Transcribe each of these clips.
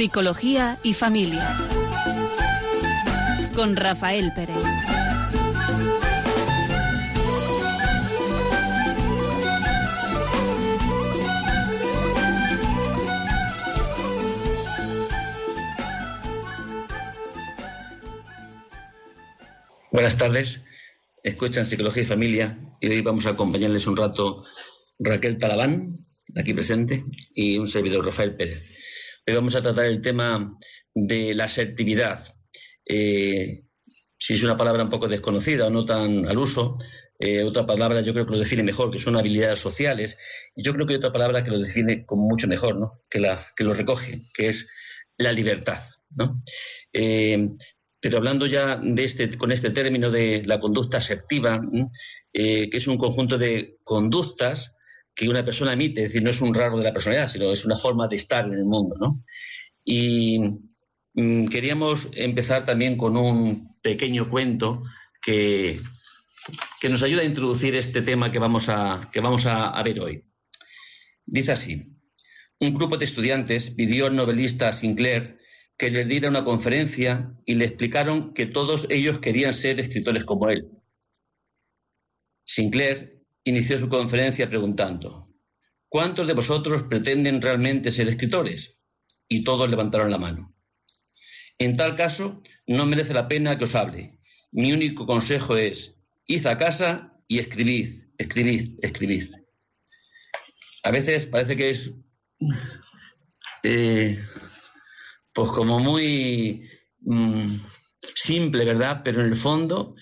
Psicología y familia. Con Rafael Pérez. Buenas tardes, escuchan Psicología y Familia y hoy vamos a acompañarles un rato Raquel Talabán, aquí presente, y un servidor Rafael Pérez. Hoy vamos a tratar el tema de la asertividad. Eh, si es una palabra un poco desconocida o no tan al uso, eh, otra palabra yo creo que lo define mejor, que son habilidades sociales, y yo creo que hay otra palabra que lo define como mucho mejor, ¿no? que, la, que lo recoge, que es la libertad. ¿no? Eh, pero hablando ya de este, con este término de la conducta asertiva, que es un conjunto de conductas que una persona emite, es decir, no es un rasgo de la personalidad, sino es una forma de estar en el mundo, ¿no? Y mm, queríamos empezar también con un pequeño cuento que, que nos ayuda a introducir este tema que vamos a, que vamos a, a ver hoy. Dice así, un grupo de estudiantes pidió al novelista Sinclair que les diera una conferencia y le explicaron que todos ellos querían ser escritores como él. Sinclair inició su conferencia preguntando, ¿cuántos de vosotros pretenden realmente ser escritores? Y todos levantaron la mano. En tal caso, no merece la pena que os hable. Mi único consejo es, id a casa y escribid, escribid, escribid. A veces parece que es, eh, pues como muy mm, simple, ¿verdad? Pero en el fondo,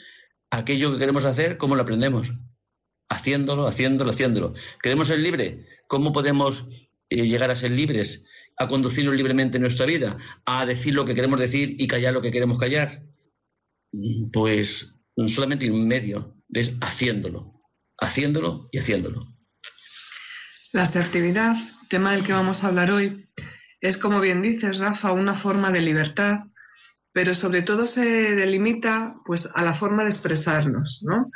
aquello que queremos hacer, ¿cómo lo aprendemos? Haciéndolo, haciéndolo, haciéndolo. ¿Queremos ser libres? ¿Cómo podemos eh, llegar a ser libres? A conducirnos libremente en nuestra vida, a decir lo que queremos decir y callar lo que queremos callar. Pues solamente un medio, es haciéndolo, haciéndolo y haciéndolo. La asertividad, tema del que vamos a hablar hoy, es como bien dices, Rafa, una forma de libertad, pero sobre todo se delimita pues a la forma de expresarnos, ¿no?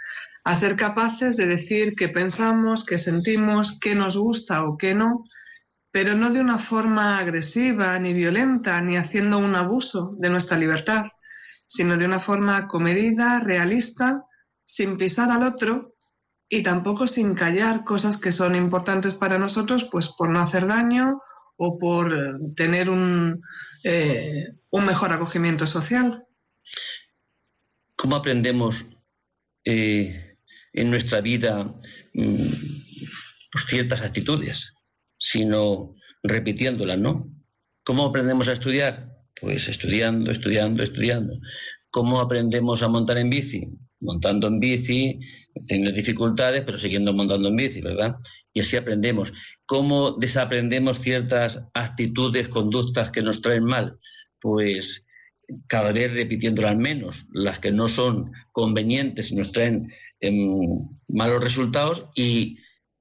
A ser capaces de decir qué pensamos, qué sentimos, qué nos gusta o qué no, pero no de una forma agresiva ni violenta, ni haciendo un abuso de nuestra libertad, sino de una forma comedida, realista, sin pisar al otro y tampoco sin callar cosas que son importantes para nosotros, pues por no hacer daño o por tener un, eh, un mejor acogimiento social. ¿Cómo aprendemos eh, en nuestra vida mm, por ciertas actitudes, sino repitiéndolas, ¿no? ¿Cómo aprendemos a estudiar? Pues estudiando, estudiando, estudiando. ¿Cómo aprendemos a montar en bici? Montando en bici, teniendo dificultades, pero siguiendo montando en bici, ¿verdad? Y así aprendemos. ¿Cómo desaprendemos ciertas actitudes, conductas que nos traen mal? Pues cada vez repitiéndolas menos, las que no son convenientes y nos traen em, malos resultados y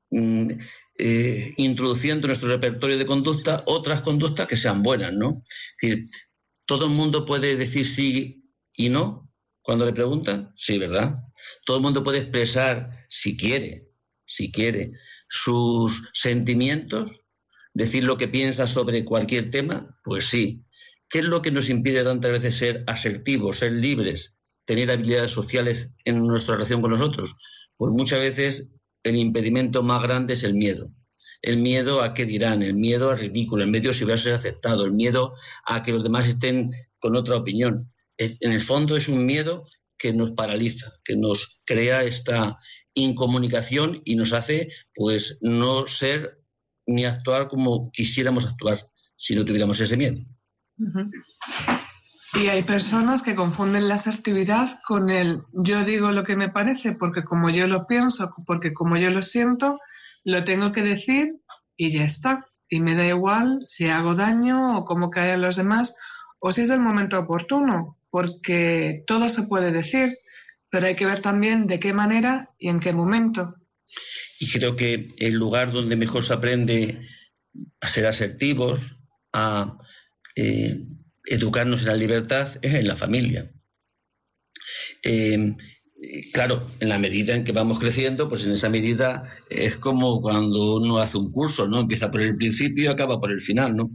mm, eh, introduciendo en nuestro repertorio de conducta otras conductas que sean buenas, ¿no? Es decir, todo el mundo puede decir sí y no cuando le preguntan, sí, ¿verdad? Todo el mundo puede expresar si quiere, si quiere, sus sentimientos, decir lo que piensa sobre cualquier tema, pues sí, ¿Qué es lo que nos impide tantas veces ser asertivos, ser libres, tener habilidades sociales en nuestra relación con nosotros? Pues muchas veces el impedimento más grande es el miedo. El miedo a qué dirán, el miedo al ridículo, el miedo si voy a ser aceptado, el miedo a que los demás estén con otra opinión. En el fondo es un miedo que nos paraliza, que nos crea esta incomunicación y nos hace pues no ser ni actuar como quisiéramos actuar si no tuviéramos ese miedo. Y hay personas que confunden la asertividad con el yo digo lo que me parece porque como yo lo pienso, porque como yo lo siento, lo tengo que decir y ya está. Y me da igual si hago daño o cómo caen los demás o si es el momento oportuno, porque todo se puede decir, pero hay que ver también de qué manera y en qué momento. Y creo que el lugar donde mejor se aprende a ser asertivos, a eh, educarnos en la libertad es en la familia. Eh, claro, en la medida en que vamos creciendo, pues en esa medida es como cuando uno hace un curso, ¿no? Empieza por el principio y acaba por el final, ¿no?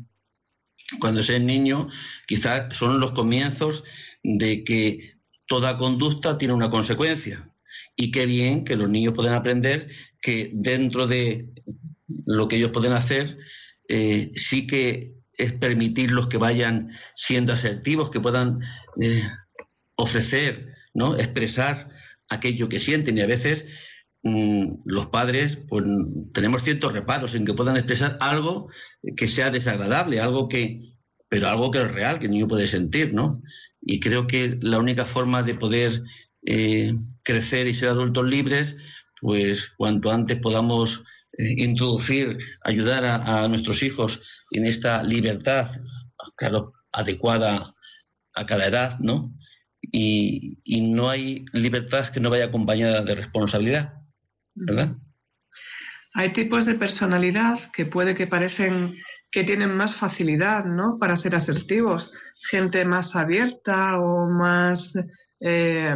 cuando es niño, quizás son los comienzos de que toda conducta tiene una consecuencia. Y qué bien que los niños puedan aprender que dentro de lo que ellos pueden hacer, eh, sí que es permitirlos que vayan siendo asertivos, que puedan eh, ofrecer, ¿no? expresar aquello que sienten. Y a veces mm, los padres pues, tenemos ciertos reparos en que puedan expresar algo que sea desagradable, algo que, pero algo que es real, que el niño puede sentir, ¿no? Y creo que la única forma de poder eh, crecer y ser adultos libres, pues cuanto antes podamos eh, introducir, ayudar a, nuestros hijos en esta libertad, claro, adecuada a cada edad, ¿no? Y, y no hay libertad que no vaya acompañada de responsabilidad, ¿verdad? Hay tipos de personalidad que puede que parecen que tienen más facilidad ¿no? para ser asertivos, gente más abierta o más eh,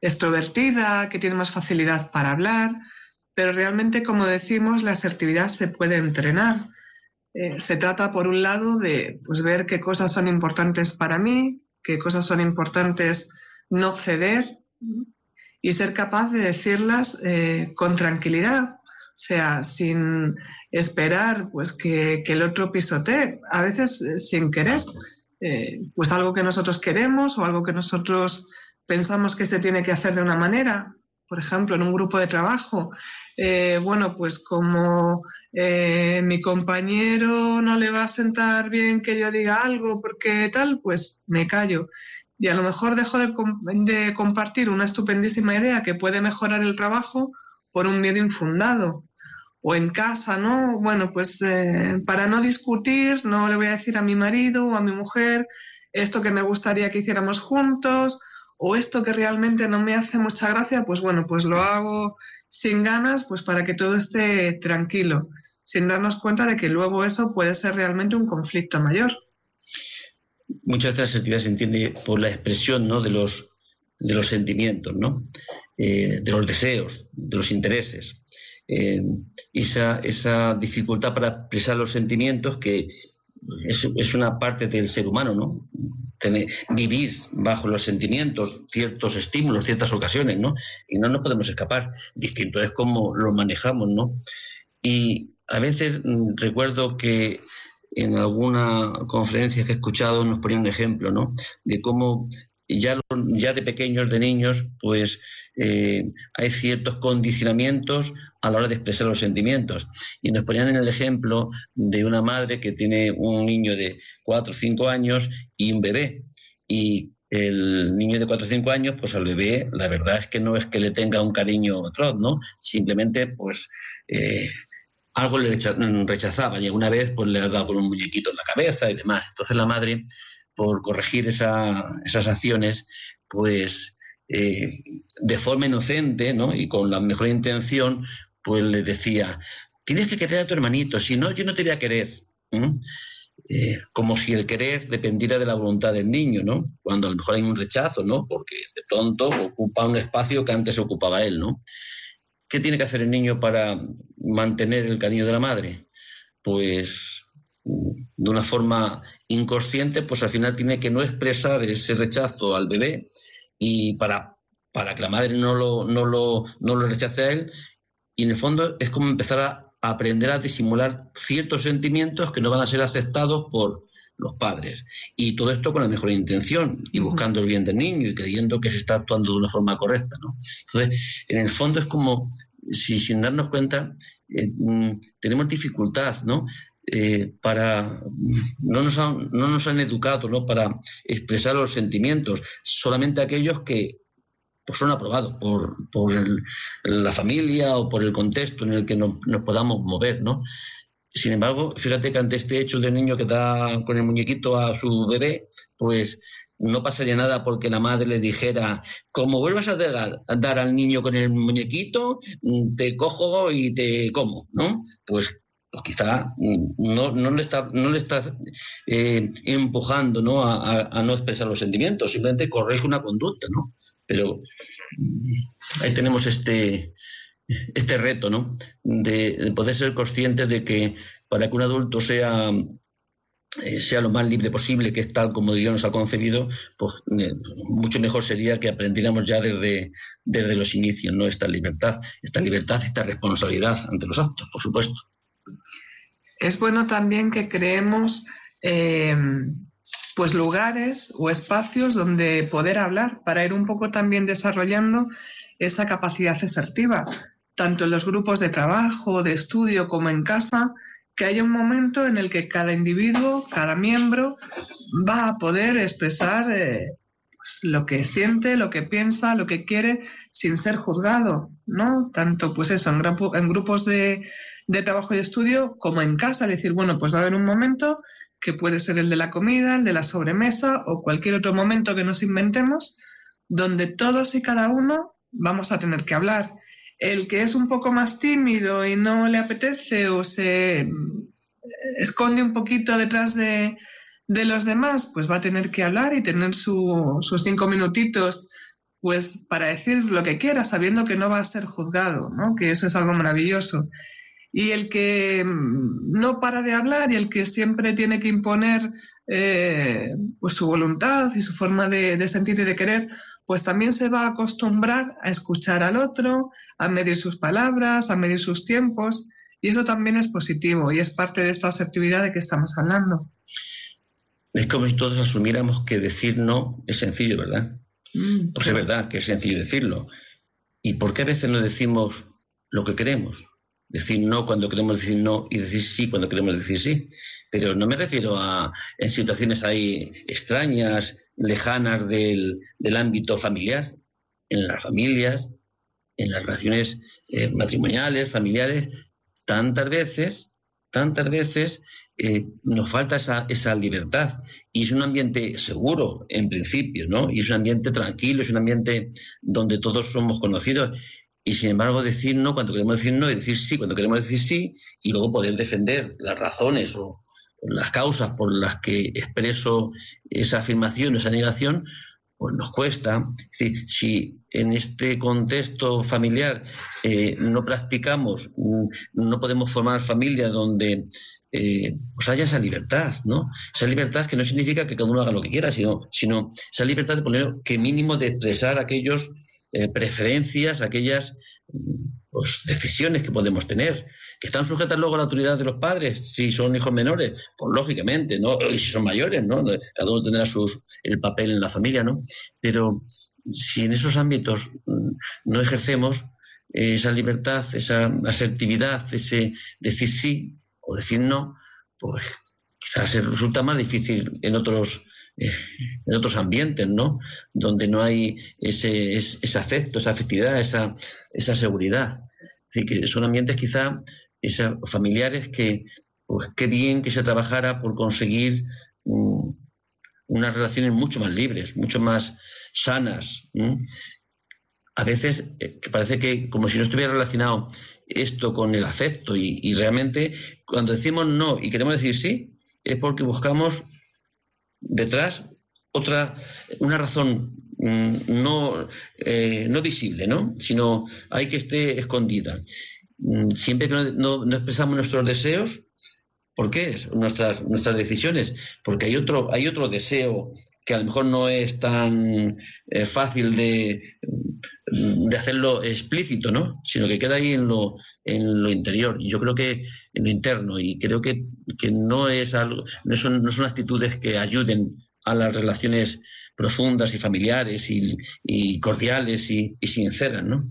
extrovertida, que tiene más facilidad para hablar, pero realmente, como decimos, la asertividad se puede entrenar. Eh, se trata, por un lado, de pues, ver qué cosas son importantes para mí, qué cosas son importantes no ceder y ser capaz de decirlas eh, con tranquilidad, o sea, sin esperar pues que, el otro pisotee, a veces eh, sin querer, pues algo que nosotros queremos o algo que nosotros pensamos que se tiene que hacer de una manera. Por ejemplo, en un grupo de trabajo, eh, bueno, pues como mi compañero no le va a sentar bien que yo diga algo porque tal, pues me callo. Y a lo mejor dejo de compartir una estupendísima idea que puede mejorar el trabajo por un miedo infundado o en casa, ¿no? Bueno, pues eh, para no discutir, no le voy a decir a mi marido o a mi mujer esto que me gustaría que hiciéramos juntos o esto que realmente no me hace mucha gracia, pues bueno, pues lo hago sin ganas, pues para que todo esté tranquilo, sin darnos cuenta de que luego eso puede ser realmente un conflicto mayor. Muchas veces la asertividad se entiende por la expresión ¿no? de, los, de los sentimientos, ¿no? Eh, de los deseos, de los intereses. Eh, esa, esa, dificultad para expresar los sentimientos que es, una parte del ser humano, ¿no? vivir bajo los sentimientos, ciertos estímulos, ciertas ocasiones, ¿no? Y no nos podemos escapar. Distinto es cómo lo manejamos, ¿no? Y a veces mm, recuerdo que en alguna conferencia que he escuchado nos ponía un ejemplo, ¿no? De cómo ya, ya de pequeños, de niños, pues eh, hay ciertos condicionamientos a la hora de expresar los sentimientos. Y nos ponían en el ejemplo de una madre que tiene un niño de 4 o 5 años y un bebé. Y el niño de 4 o 5 años, pues al bebé, la verdad es que no es que le tenga un cariño atroz, ¿no? Simplemente, pues, eh, algo le rechazaba. Y una vez, pues le ha dado con un muñequito en la cabeza y demás. Entonces la madre, por corregir esas acciones, pues eh, de forma inocente ¿no? y con la mejor intención, pues le decía, tienes que querer a tu hermanito, si no, yo no te voy a querer. Eh, como si el querer dependiera de la voluntad del niño, ¿no? Cuando a lo mejor hay un rechazo, ¿no? Porque de pronto ocupa un espacio que antes ocupaba él, ¿no? ¿Qué tiene que hacer el niño para mantener el cariño de la madre? Pues de una forma inconsciente, pues al final tiene que no expresar ese rechazo al bebé y para, para que la madre no lo, no, lo, no lo rechace a él, y en el fondo es como empezar a, aprender a disimular ciertos sentimientos que no van a ser aceptados por los padres. Y todo esto con la mejor intención y buscando el bien del niño y creyendo que se está actuando de una forma correcta. ¿no? Entonces, en el fondo es como si sin darnos cuenta eh, mm, tenemos dificultad, ¿no? Eh, para no nos, han, no nos han educado ¿no? para expresar los sentimientos, solamente aquellos que pues son aprobados por, por la familia o por el contexto en el que nos, podamos mover, ¿no? Sin embargo, fíjate que ante este hecho del niño que da con el muñequito a su bebé, pues no pasaría nada porque la madre le dijera, como vuelvas a dar, a dar, al niño con el muñequito, te cojo y te como, ¿no? Pues, pues quizá no, no, le está, no le está eh, empujando ¿no? A, no expresar los sentimientos, simplemente corregir una conducta, ¿no? Pero mm, ahí tenemos este, este reto, ¿no? De, poder ser conscientes de que para que un adulto sea eh, sea lo más libre posible, que es tal como Dios nos ha concebido, pues eh, mucho mejor sería que aprendiéramos ya desde, desde los inicios, ¿no? Esta libertad, esta libertad, esta responsabilidad ante los actos, por supuesto. Es bueno también que creemos eh, pues lugares o espacios donde poder hablar para ir un poco también desarrollando esa capacidad asertiva, tanto en los grupos de trabajo, de estudio como en casa, que haya un momento en el que cada individuo, cada miembro, va a poder expresar eh, pues, lo que siente, lo que piensa, lo que quiere, sin ser juzgado, ¿no? Tanto, pues eso, en, en grupos de, de trabajo y estudio como en casa, decir, bueno, pues va a haber un momento que puede ser el de la comida, el de la sobremesa o cualquier otro momento que nos inventemos, donde todos y cada uno vamos a tener que hablar el que es un poco más tímido y no le apetece o se eh, esconde un poquito detrás de, los demás, pues va a tener que hablar y tener sus cinco minutitos pues para decir lo que quiera, sabiendo que no va a ser juzgado, ¿no? que eso es algo maravilloso. Y el que mm, no para de hablar y el que siempre tiene que imponer eh, pues su voluntad y su forma de, de sentir y de querer, pues también se va a acostumbrar a escuchar al otro, a medir sus palabras, a medir sus tiempos, y eso también es positivo y es parte de esta asertividad de que estamos hablando. Es como si todos asumiéramos que decir no es sencillo, ¿verdad? Mm, pues es verdad que es sencillo decirlo. ¿Y por qué a veces no decimos lo que queremos? Decir no cuando queremos decir no y decir sí cuando queremos decir sí. Pero no me refiero a en situaciones ahí extrañas, lejanas del, ámbito familiar, en las familias, en las relaciones eh, matrimoniales, familiares, tantas veces, tantas veces eh, nos falta esa, esa, libertad. Y es un ambiente seguro, en principio, ¿no? Y es un ambiente tranquilo, es un ambiente donde todos somos conocidos. Y sin embargo, decir no cuando queremos decir no y decir sí cuando queremos decir sí, y luego poder defender las razones o, las causas por las que expreso esa afirmación, esa negación, pues nos cuesta. si en este contexto familiar eh, no practicamos, mm, no podemos formar familia donde eh, pues haya esa libertad, ¿no? Esa libertad que no significa que cada uno haga lo que quiera, sino, sino esa libertad de poner que mínimo de expresar aquellas eh, preferencias, aquellas pues, decisiones que podemos tener que están sujetas luego a la autoridad de los padres, si son hijos menores, pues lógicamente, ¿no? Y si son mayores, ¿no? Cada uno tendrá sus, el papel en la familia, ¿no? Pero si en esos ámbitos mm, no ejercemos esa libertad, esa asertividad, ese decir sí o decir no, pues quizás resulta más difícil en otros eh, en otros ambientes, ¿no? Donde no hay ese, ese, afecto, esa afectividad, esa, seguridad. Es decir, que son ambientes quizá esas familiares que, pues qué bien que se trabajara por conseguir mm, unas relaciones mucho más libres, mucho más sanas. A veces eh, parece que como si no estuviera relacionado esto con el afecto y, realmente cuando decimos no y queremos decir sí, es porque buscamos detrás otra, una razón mm, no, eh, no visible, ¿no? sino hay que esté escondida. Mm, siempre que no, expresamos nuestros deseos, ¿por qué? Nuestras, nuestras decisiones, porque hay otro, hay otro deseo que a lo mejor no es tan eh, fácil de, de, hacerlo explícito, ¿no? Sino que queda ahí en lo, en lo interior. Y yo creo que en lo interno. Y creo que, no es algo, no son, no son actitudes que ayuden a las relaciones profundas y familiares y, cordiales y, y sinceras, ¿no?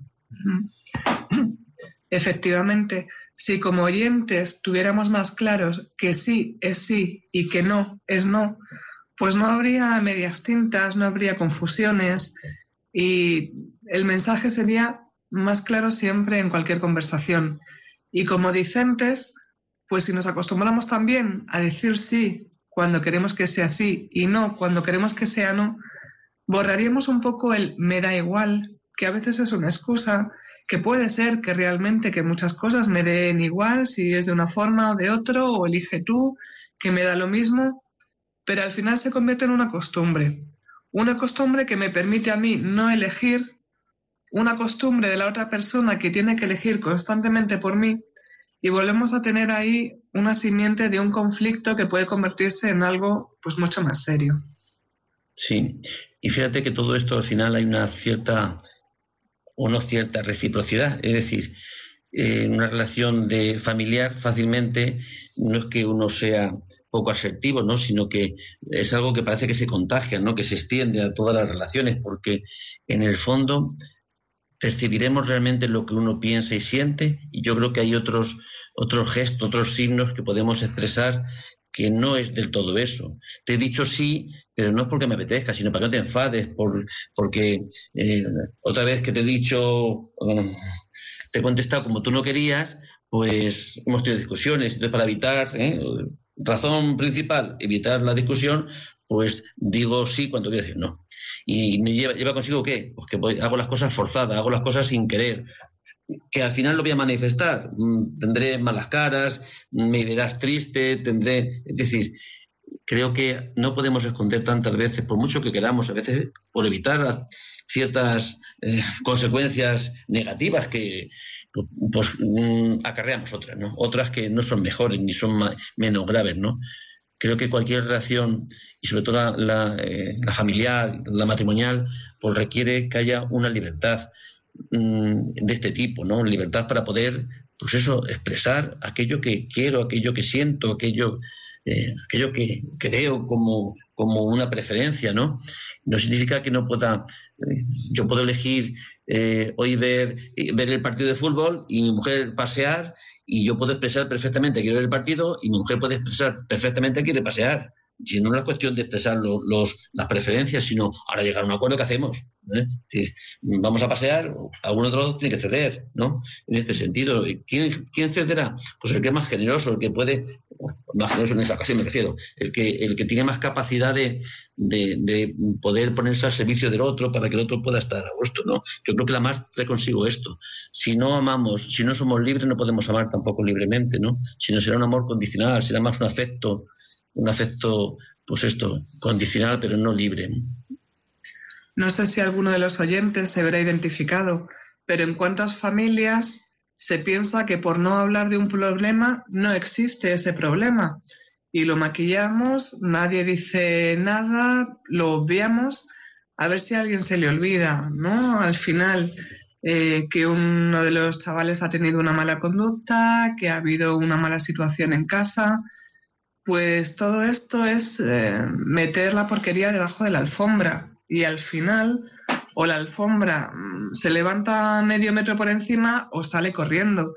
Efectivamente, si como oyentes tuviéramos más claros que sí es sí y que no es no, pues no habría medias tintas, no habría confusiones y el mensaje sería más claro siempre en cualquier conversación. Y como dicentes, pues si nos acostumbramos también a decir sí cuando queremos que sea sí y no cuando queremos que sea no, borraríamos un poco el me da igual, que a veces es una excusa que puede ser que realmente que muchas cosas me den igual si es de una forma o de otro, o elige tú, que me da lo mismo, pero al final se convierte en una costumbre. Una costumbre que me permite a mí no elegir, una costumbre de la otra persona que tiene que elegir constantemente por mí, y volvemos a tener ahí una simiente de un conflicto que puede convertirse en algo pues mucho más serio. Sí, y fíjate que todo esto al final hay una cierta o no cierta reciprocidad, es decir, en una relación de familiar fácilmente no es que uno sea poco asertivo, ¿no? sino que es algo que parece que se contagia, ¿no? que se extiende a todas las relaciones, porque en el fondo percibiremos realmente lo que uno piensa y siente, y yo creo que hay otros, otros gestos, otros signos que podemos expresar que no es del todo eso. Te he dicho sí, pero no es porque me apetezca, sino para que no te enfades, por, porque eh, otra vez que te he dicho, te he contestado como tú no querías, pues hemos tenido discusiones. Entonces, para evitar, ¿eh? Razón principal, evitar la discusión, pues digo sí cuando quiero decir no. Y me lleva, lleva consigo qué? Pues que hago las cosas forzadas, hago las cosas sin querer, que al final lo voy a manifestar. Mm, tendré malas caras, me verás triste, tendré. Es decir, creo que no podemos esconder tantas veces, por mucho que queramos, a veces por evitar ciertas eh, consecuencias negativas que pues, mm, acarreamos otras, ¿no? Otras que no son mejores ni son menos graves, ¿no? Creo que cualquier relación, y sobre todo la, eh, familiar, la matrimonial, pues requiere que haya una libertad Mm, de este tipo, ¿no? Libertad para poder, pues eso, expresar aquello que quiero, aquello que siento, aquello, eh, aquello que creo como, como una preferencia, ¿no? No significa que no pueda, eh, yo puedo elegir eh, hoy ver, ver el partido de fútbol y mi mujer pasear y yo puedo expresar perfectamente quiero ver el partido y mi mujer puede expresar perfectamente quiere pasear si no es cuestión de expresar los, las preferencias, sino ahora llegar a un acuerdo que hacemos. ¿eh? Si vamos a pasear, algún otro tiene que ceder, ¿no? En este sentido, ¿quién, ¿quién cederá? Pues el que es más generoso, el que puede, más generoso en esa ocasión me refiero, el que, el que tiene más capacidad de, de, poder ponerse al servicio del otro para que el otro pueda estar a gusto, ¿no? Yo creo que la más le consigo esto. Si no amamos, si no somos libres, no podemos amar tampoco libremente, ¿no? Si no será un amor condicional, será más un afecto un afecto, pues esto, condicional, pero no libre. No sé si alguno de los oyentes se verá identificado, pero en cuántas familias se piensa que por no hablar de un problema no existe ese problema y lo maquillamos, nadie dice nada, lo obviamos, a ver si a alguien se le olvida, ¿no? Al final, eh, que uno de los chavales ha tenido una mala conducta, que ha habido una mala situación en casa, pues todo esto es eh, meter la porquería debajo de la alfombra y al final o la alfombra mm, se levanta medio metro por encima o sale corriendo.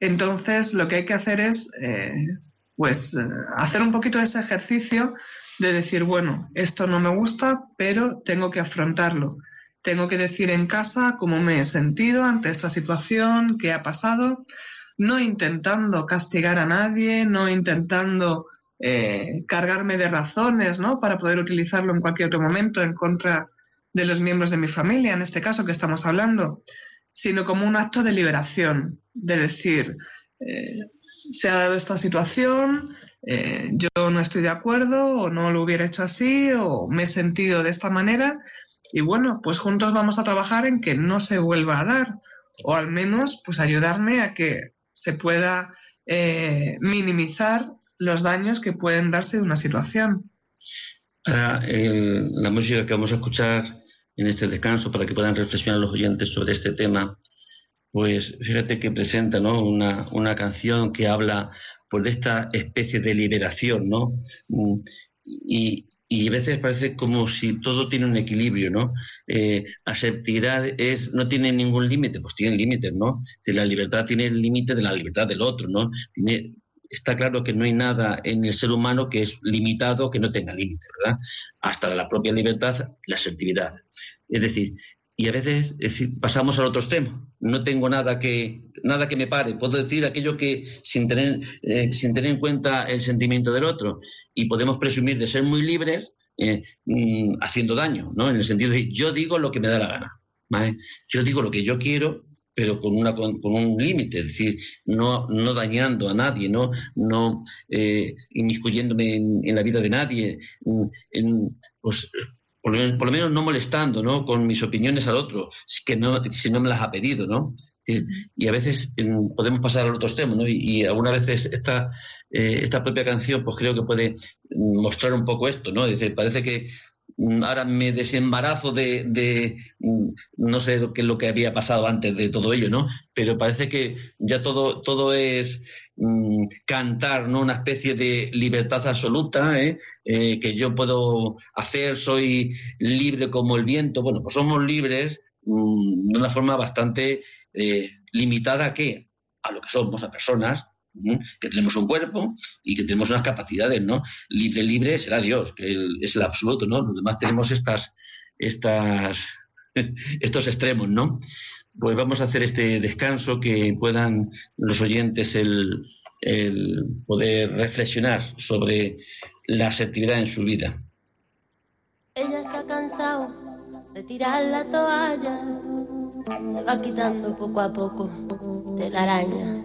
Entonces lo que hay que hacer es eh, pues eh, hacer un poquito ese ejercicio de decir, bueno, esto no me gusta, pero tengo que afrontarlo. Tengo que decir en casa cómo me he sentido ante esta situación, qué ha pasado, no intentando castigar a nadie, no intentando eh, cargarme de razones, ¿no? Para poder utilizarlo en cualquier otro momento en contra de los miembros de mi familia, en este caso que estamos hablando, sino como un acto de liberación, de decir, eh, se ha dado esta situación, eh, yo no estoy de acuerdo o no lo hubiera hecho así o me he sentido de esta manera y bueno, pues juntos vamos a trabajar en que no se vuelva a dar o al menos pues ayudarme a que se pueda minimizar los daños que pueden darse de una situación. la música que vamos a escuchar en este descanso para que puedan reflexionar los oyentes sobre este tema, pues fíjate que presenta ¿no? una, una canción que habla pues, de esta especie de liberación, ¿no? Mm, y, y a veces parece como si todo tiene un equilibrio, ¿no? Eh, asertividad es, no tiene ningún límite, pues tiene límites, ¿no? Si la libertad tiene el límite de la libertad del otro, ¿no? Tiene, está claro que no hay nada en el ser humano que es limitado, que no tenga límites, ¿verdad? Hasta la propia libertad, la asertividad. Es decir, y a veces pasamos al otro extremo. No tengo nada que, nada que me pare. Puedo decir aquello que sin tener, eh, sin tener en cuenta el sentimiento del otro. Y podemos presumir de ser muy libres eh, mm, haciendo daño, ¿no? En el sentido de yo digo lo que me da la gana. ¿vale? Yo digo lo que yo quiero pero con, una, con, un límite, es decir, no, no dañando a nadie, no, no eh, inmiscuyéndome en, la vida de nadie, pues por lo, menos, no molestando, ¿no? Con mis opiniones al otro, que no, si no me las ha pedido, ¿no? Y a veces podemos pasar al otro extremo, ¿no? Y, algunas veces esta, eh, esta propia canción, pues creo que puede mostrar un poco esto, ¿no? Es decir, parece que mm, ahora me desembarazo de, mm, no sé qué es lo que había pasado antes de todo ello, ¿no? Pero parece que ya todo, todo es Mm, cantar ¿no? una especie de libertad absoluta ¿eh? Eh, que yo puedo hacer, soy libre como el viento. Bueno, pues somos libres mm, de una forma bastante eh, limitada a qué? A lo que somos, a personas que tenemos un cuerpo y que tenemos unas capacidades, ¿no? Libre, libre será Dios, que es el absoluto, ¿no? Los demás tenemos estas, estas, estos extremos, ¿no? pues vamos a hacer este descanso que puedan los oyentes el, poder reflexionar sobre la asertividad en su vida. Ella se ha cansado de tirar la toalla, se va quitando poco a poco de la araña.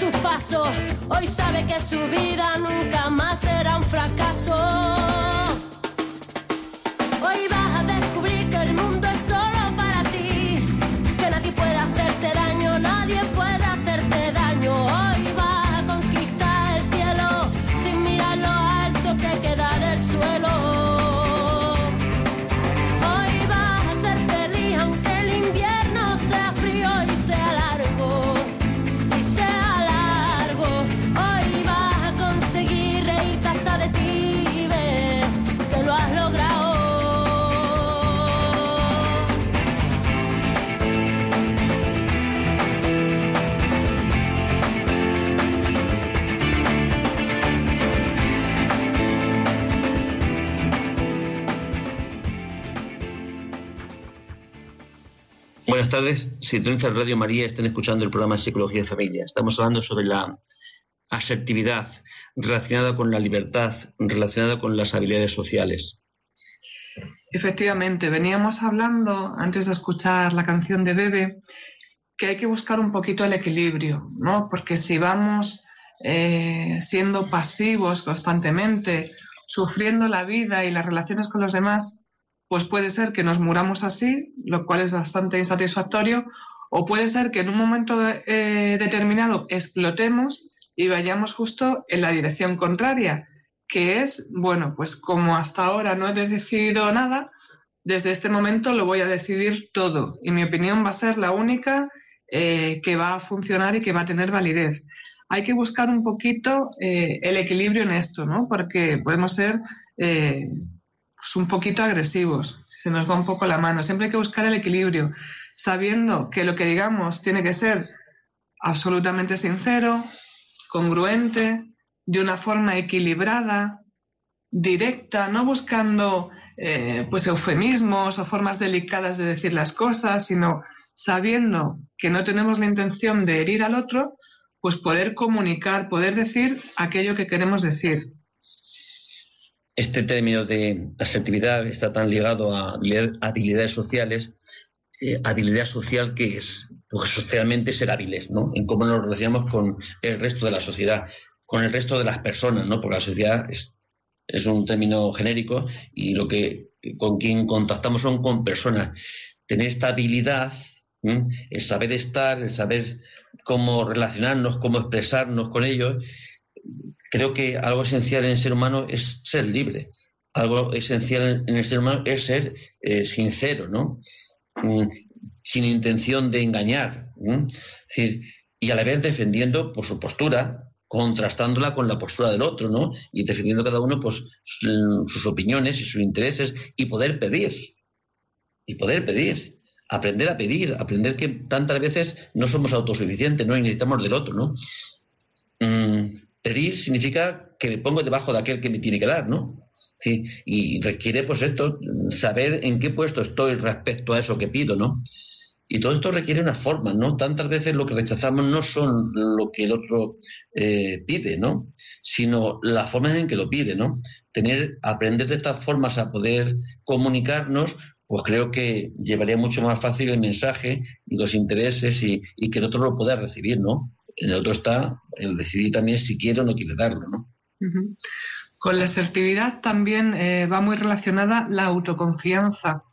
Hoy sabe que su vida nunca más será un fracaso. Hoy vas a descubrir tardes. Sintonizas Radio María, están escuchando el programa Psicología de Familia. Estamos hablando sobre la asertividad relacionada con la libertad, relacionada con las habilidades sociales. Efectivamente, veníamos hablando antes de escuchar la canción de Bebe que hay que buscar un poquito el equilibrio, ¿no? Porque si vamos eh, siendo pasivos constantemente, sufriendo la vida y las relaciones con los demás, pues puede ser que nos muramos así, lo cual es bastante insatisfactorio, o puede ser que en un momento eh, determinado explotemos y vayamos justo en la dirección contraria, que es, bueno, pues como hasta ahora no he decidido nada, desde este momento lo voy a decidir todo y mi opinión va a ser la única eh, que va a funcionar y que va a tener validez. Hay que buscar un poquito eh, el equilibrio en esto, ¿no? Porque podemos ser pues, un poquito agresivos, si se nos va un poco la mano. Siempre hay que buscar el equilibrio, sabiendo que lo que digamos tiene que ser absolutamente sincero, congruente, de una forma equilibrada, directa, no buscando eh, pues eufemismos o formas delicadas de decir las cosas, sino sabiendo que no tenemos la intención de herir al otro, pues poder comunicar, poder decir aquello que queremos decir este término de asertividad está tan ligado a habilidades sociales eh, habilidad social que es, socialmente ser hábiles, ¿no? En cómo nos relacionamos con el resto de la sociedad, con el resto de las personas, ¿no? Porque la sociedad es, es un término genérico y lo que con quien contactamos son con personas. Tener esta habilidad, el saber estar, el saber cómo relacionarnos, cómo expresarnos con ellos, creo que algo esencial en el ser humano es ser libre. Algo esencial en el ser humano es ser eh, sincero, ¿no? Mm, sin intención de engañar. y a la vez defendiendo por su postura, contrastándola con la postura del otro, ¿no? Y defendiendo cada uno pues, sus opiniones y sus intereses y poder pedir. Y poder pedir. Aprender a pedir, aprender que tantas veces no somos autosuficientes, ¿no? Y necesitamos del otro, ¿no? Mm, pedir significa que me pongo debajo de aquel que me tiene que dar, ¿no? Y requiere, pues esto, saber en qué puesto estoy respecto a eso que pido, ¿no? Y todo esto requiere una forma, ¿no? Tantas veces lo que rechazamos no son lo que el otro eh, pide, ¿no? Sino la forma en que lo pide, ¿no? Tener, aprender de estas formas a poder comunicarnos, pues creo que llevaría mucho más fácil el mensaje y los intereses y, que el otro lo pueda recibir, ¿no? En el otro está el decidir también si quiere o no quiere darlo, ¿no? Con la asertividad también eh, va muy relacionada la autoconfianza,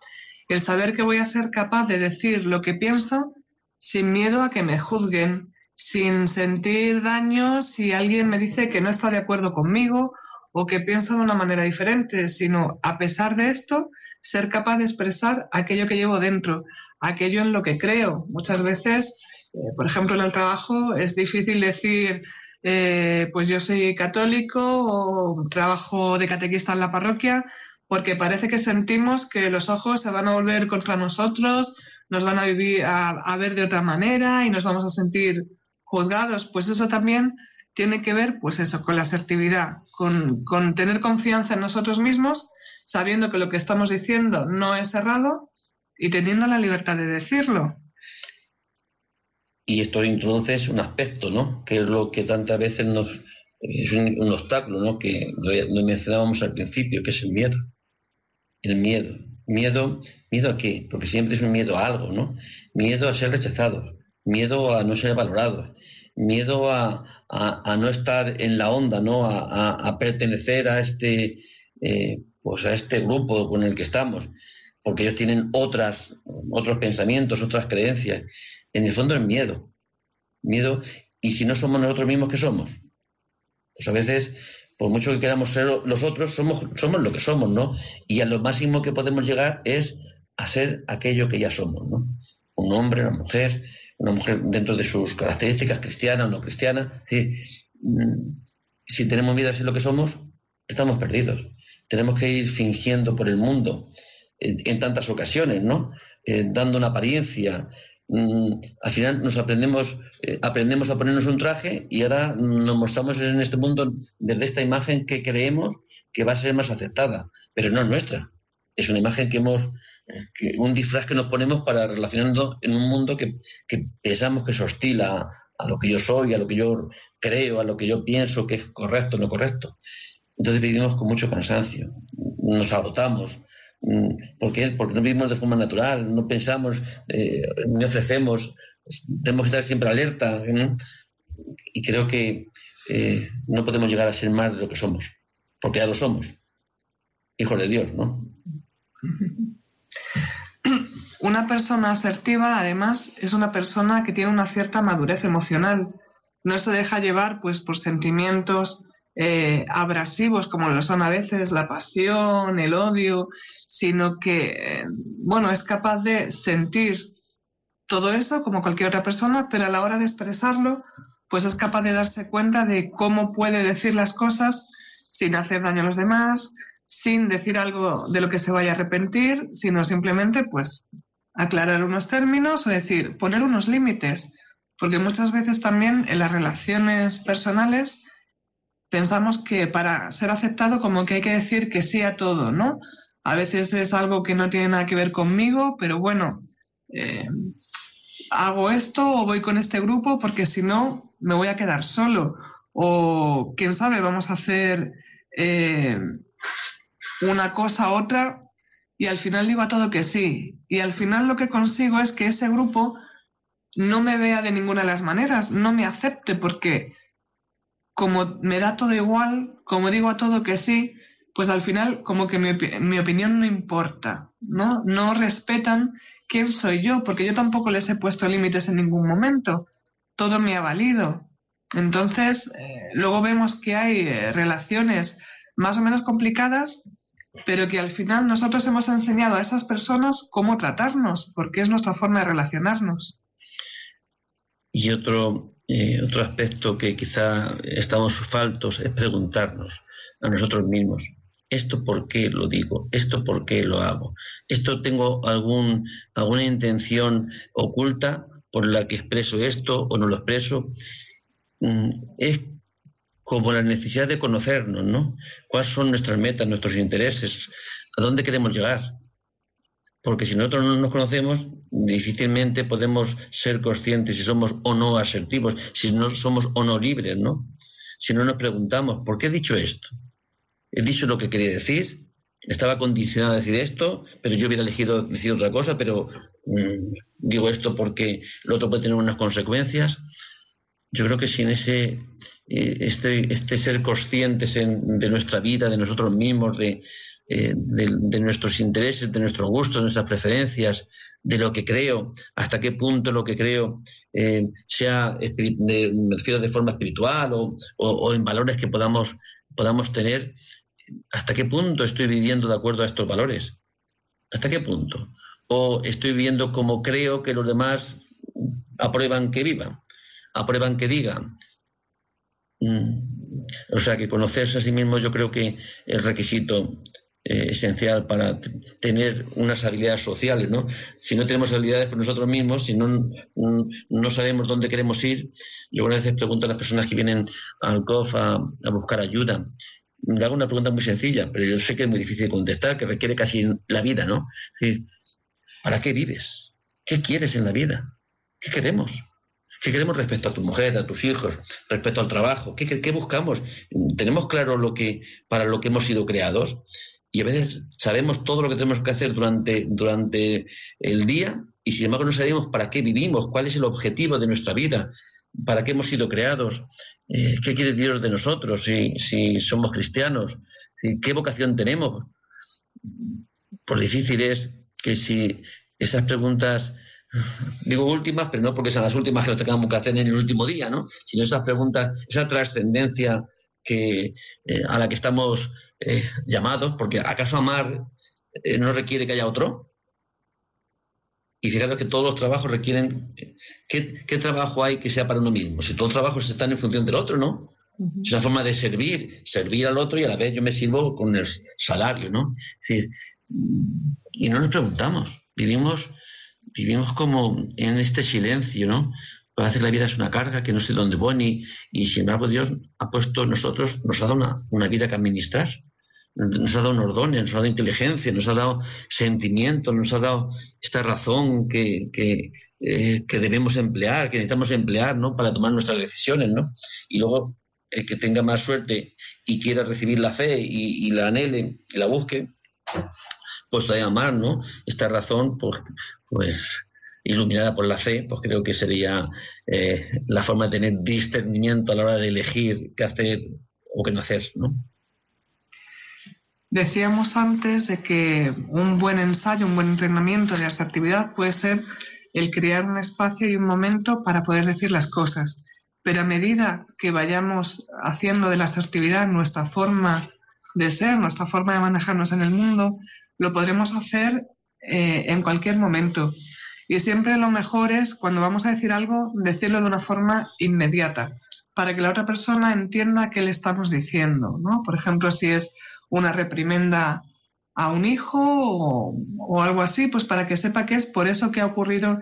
el saber que voy a ser capaz de decir lo que pienso sin miedo a que me juzguen, sin sentir daño si alguien me dice que no está de acuerdo conmigo o que piensa de una manera diferente, sino a pesar de esto, ser capaz de expresar aquello que llevo dentro, aquello en lo que creo. Muchas veces, eh, por ejemplo, en el trabajo es difícil decir eh, pues yo soy católico o trabajo de catequista en la parroquia, porque parece que sentimos que los ojos se van a volver contra nosotros, nos van a, vivir, a, ver de otra manera y nos vamos a sentir juzgados. Pues eso también tiene que ver, pues eso, con la asertividad, con, con tener confianza en nosotros mismos, sabiendo que lo que estamos diciendo no es errado y teniendo la libertad de decirlo. Y esto introduce un aspecto, ¿no? Que es lo que tantas veces nos es un, obstáculo, ¿no? Que lo, mencionábamos al principio, que es el miedo. El miedo. Miedo, ¿miedo a qué? Porque siempre es un miedo a algo, ¿no? Miedo a ser rechazado, miedo a no ser valorado, miedo a, no estar en la onda, ¿no? A, pertenecer a este, eh, pues a este grupo con el que estamos, porque ellos tienen otras, otros pensamientos, otras creencias. En el fondo es miedo. Miedo, y si no somos nosotros mismos, ¿qué somos? Pues a veces, por mucho que queramos ser los otros, somos, somos lo que somos, ¿no? Y a lo máximo que podemos llegar es a ser aquello que ya somos, ¿no? Un hombre, una mujer, una mujer dentro de sus características cristianas o no cristianas. Mm, si tenemos miedo a ser lo que somos, estamos perdidos. Tenemos que ir fingiendo por el mundo en, tantas ocasiones, ¿no? Eh, dando una apariencia, Mm, al final nos aprendemos, eh, aprendemos a ponernos un traje y ahora nos mostramos en este mundo desde esta imagen que creemos que va a ser más aceptada, pero no es nuestra. Es una imagen que hemos, un disfraz que nos ponemos para relacionando en un mundo que, pensamos que es hostil a, lo que yo soy, a lo que yo creo, a lo que yo pienso que es correcto o no correcto. Entonces vivimos con mucho cansancio, nos agotamos, ¿Por qué? Porque no vivimos de forma natural, no pensamos, eh, no ofrecemos, tenemos que estar siempre alerta. Y creo que eh, no podemos llegar a ser más de lo que somos, porque ya lo somos. Hijos de Dios, ¿no? Una persona asertiva, además, es una persona que tiene una cierta madurez emocional. No se deja llevar pues, por sentimientos eh, abrasivos como lo son a veces la pasión, el odio, sino que, bueno, es capaz de sentir todo eso como cualquier otra persona, pero a la hora de expresarlo, pues es capaz de darse cuenta de cómo puede decir las cosas sin hacer daño a los demás, sin decir algo de lo que se vaya a arrepentir, sino simplemente pues aclarar unos términos o decir, poner unos límites, porque muchas veces también en las relaciones personales pensamos que para ser aceptado como que hay que decir que sí a todo, ¿no? A veces es algo que no tiene nada que ver conmigo, pero bueno, eh, hago esto o voy con este grupo porque si no me voy a quedar solo. O quién sabe, vamos a hacer eh, una cosa otra y al final digo a todo que sí. Y al final lo que consigo es que ese grupo no me vea de ninguna de las maneras, no me acepte porque como me da todo igual, como digo a todo que sí, pues al final como que mi, mi, opinión no importa, ¿no? No respetan quién soy yo, porque yo tampoco les he puesto límites en ningún momento. Todo me ha valido. Entonces, eh, luego vemos que hay eh, relaciones más o menos complicadas, pero que al final nosotros hemos enseñado a esas personas cómo tratarnos, porque es nuestra forma de relacionarnos. Y otro, eh, otro aspecto que quizá estamos faltos es preguntarnos a nosotros mismos, ¿esto por qué lo digo? ¿Esto por qué lo hago? ¿Esto tengo algún, alguna intención oculta por la que expreso esto o no lo expreso? Mm, es como la necesidad de conocernos, ¿no? ¿Cuáles son nuestras metas, nuestros intereses? ¿A dónde queremos llegar? Porque si nosotros no nos conocemos, difícilmente podemos ser conscientes si somos o no asertivos, si no somos o no libres, ¿no? Si no nos preguntamos, ¿por qué he dicho esto? He dicho lo que quería decir, estaba condicionado a decir esto, pero yo hubiera elegido decir otra cosa, pero mm, digo esto porque lo otro puede tener unas consecuencias. Yo creo que si en ese eh, este, este, ser conscientes de nuestra vida, de nosotros mismos, de, eh, de, nuestros intereses, de nuestros gustos, nuestras preferencias, de lo que creo, hasta qué punto lo que creo eh, sea, de, me refiero de forma espiritual o, o, en valores que podamos, podamos tener, hasta qué punto estoy viviendo de acuerdo a estos valores, hasta qué punto, o estoy viviendo como creo que los demás aprueban que vivan, aprueban que digan. Mm. O sea que conocerse a sí mismo yo creo que es requisito eh, esencial para tener unas habilidades sociales, ¿no? Si no tenemos habilidades por nosotros mismos, si no, no sabemos dónde queremos ir, yo a veces pregunto a las personas que vienen al COF a, buscar ayuda, me hago una pregunta muy sencilla, pero yo sé que es muy difícil de contestar, que requiere casi la vida, ¿no? ¿para qué vives? ¿Qué quieres en la vida? ¿Qué queremos? ¿Qué queremos respecto a tu mujer, a tus hijos, respecto al trabajo? ¿Qué, qué buscamos? ¿Tenemos claro lo que, para lo que hemos sido creados? Y a veces sabemos todo lo que tenemos que hacer durante, durante el día y sin embargo no sabemos para qué vivimos, cuál es el objetivo de nuestra vida, para qué hemos sido creados, eh, qué quiere Dios de nosotros, si, si somos cristianos, qué vocación tenemos. Por difícil es que si esas preguntas, digo últimas, pero no porque sean las últimas que lo tengamos que hacer en el último día, ¿no? sino esas preguntas, esa trascendencia que, eh, a la que estamos eh, llamados, porque ¿acaso amar eh, no requiere que haya otro? Y fijaros que todos los trabajos requieren. ¿qué, trabajo hay que sea para uno mismo? Si todos los trabajos están en función del otro, ¿no? Es una forma de servir, servir al otro y a la vez yo me sirvo con el salario, ¿no? y no nos preguntamos, vivimos, vivimos como en este silencio, ¿no? a veces la vida es una carga que no sé dónde voy y, sin embargo Dios ha puesto nosotros, nos ha dado una, una vida que administrar nos ha dado un orden, nos ha dado inteligencia, nos ha dado sentimiento, nos ha dado esta razón que, eh, que, debemos emplear, que necesitamos emplear ¿no? para tomar nuestras decisiones. ¿no? Y luego el que tenga más suerte y quiera recibir la fe y, la anhele y la busque, pues todavía más, ¿no? Esta razón, pues, pues iluminada por la fe, pues creo que sería eh, la forma de tener discernimiento a la hora de elegir qué hacer o qué no hacer, ¿no? Decíamos antes de que un buen ensayo, un buen entrenamiento de asertividad puede ser el crear un espacio y un momento para poder decir las cosas. Pero a medida que vayamos haciendo de la asertividad nuestra forma de ser, nuestra forma de manejarnos en el mundo, lo podremos hacer eh, en cualquier momento. Y siempre lo mejor es, cuando vamos a decir algo, decirlo de una forma inmediata, para que la otra persona entienda qué le estamos diciendo. ¿no? Por ejemplo, si es una reprimenda a un hijo o, algo así, pues para que sepa que es por eso que ha ocurrido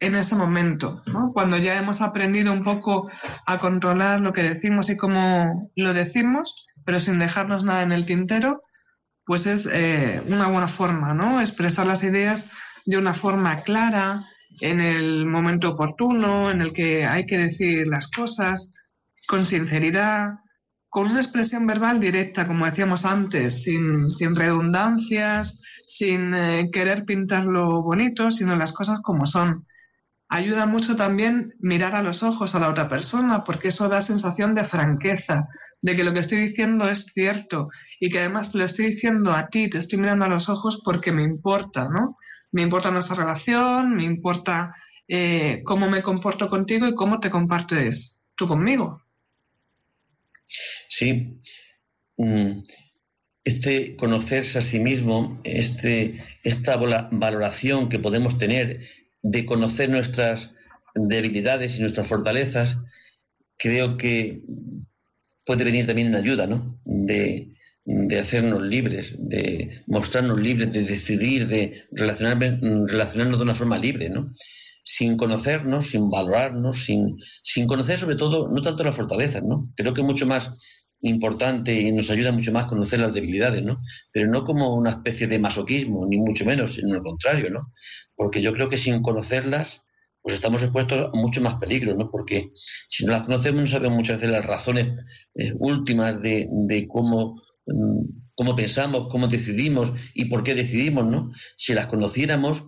en ese momento, Cuando ya hemos aprendido un poco a controlar lo que decimos y cómo lo decimos, pero sin dejarnos nada en el tintero, pues es eh, una buena forma, ¿no? Expresar las ideas de una forma clara, en el momento oportuno, en el que hay que decir las cosas, con sinceridad, con una expresión verbal directa, como decíamos antes, sin, sin redundancias, sin eh, querer pintarlo bonito, sino las cosas como son. Ayuda mucho también mirar a los ojos a la otra persona, porque eso da sensación de franqueza, de que lo que estoy diciendo es cierto y que además te lo estoy diciendo a ti, te estoy mirando a los ojos porque me importa, ¿no? Me importa nuestra relación, me importa eh, cómo me comporto contigo y cómo te compartes tú conmigo. Sí. Mm, este conocerse a sí mismo, este, esta valoración que podemos tener de conocer nuestras debilidades y nuestras fortalezas, creo que puede venir también en ayuda, ¿no? De, de hacernos libres, de mostrarnos libres, de decidir, de relacionarnos de una forma libre, ¿no? Sin conocernos, sin valorarnos, sin, sin conocer sobre todo, no tanto las fortalezas, ¿no? Creo que mucho más importante y nos ayuda mucho más conocer las debilidades, ¿no? Pero no como una especie de masoquismo, ni mucho menos, sino al contrario, ¿no? Porque yo creo que sin conocerlas, pues estamos expuestos a mucho más peligro, ¿no? Porque si no las conocemos no sabemos muchas veces las razones eh, últimas de, cómo, mm, cómo pensamos, cómo decidimos y por qué decidimos, ¿no? Si las conociéramos,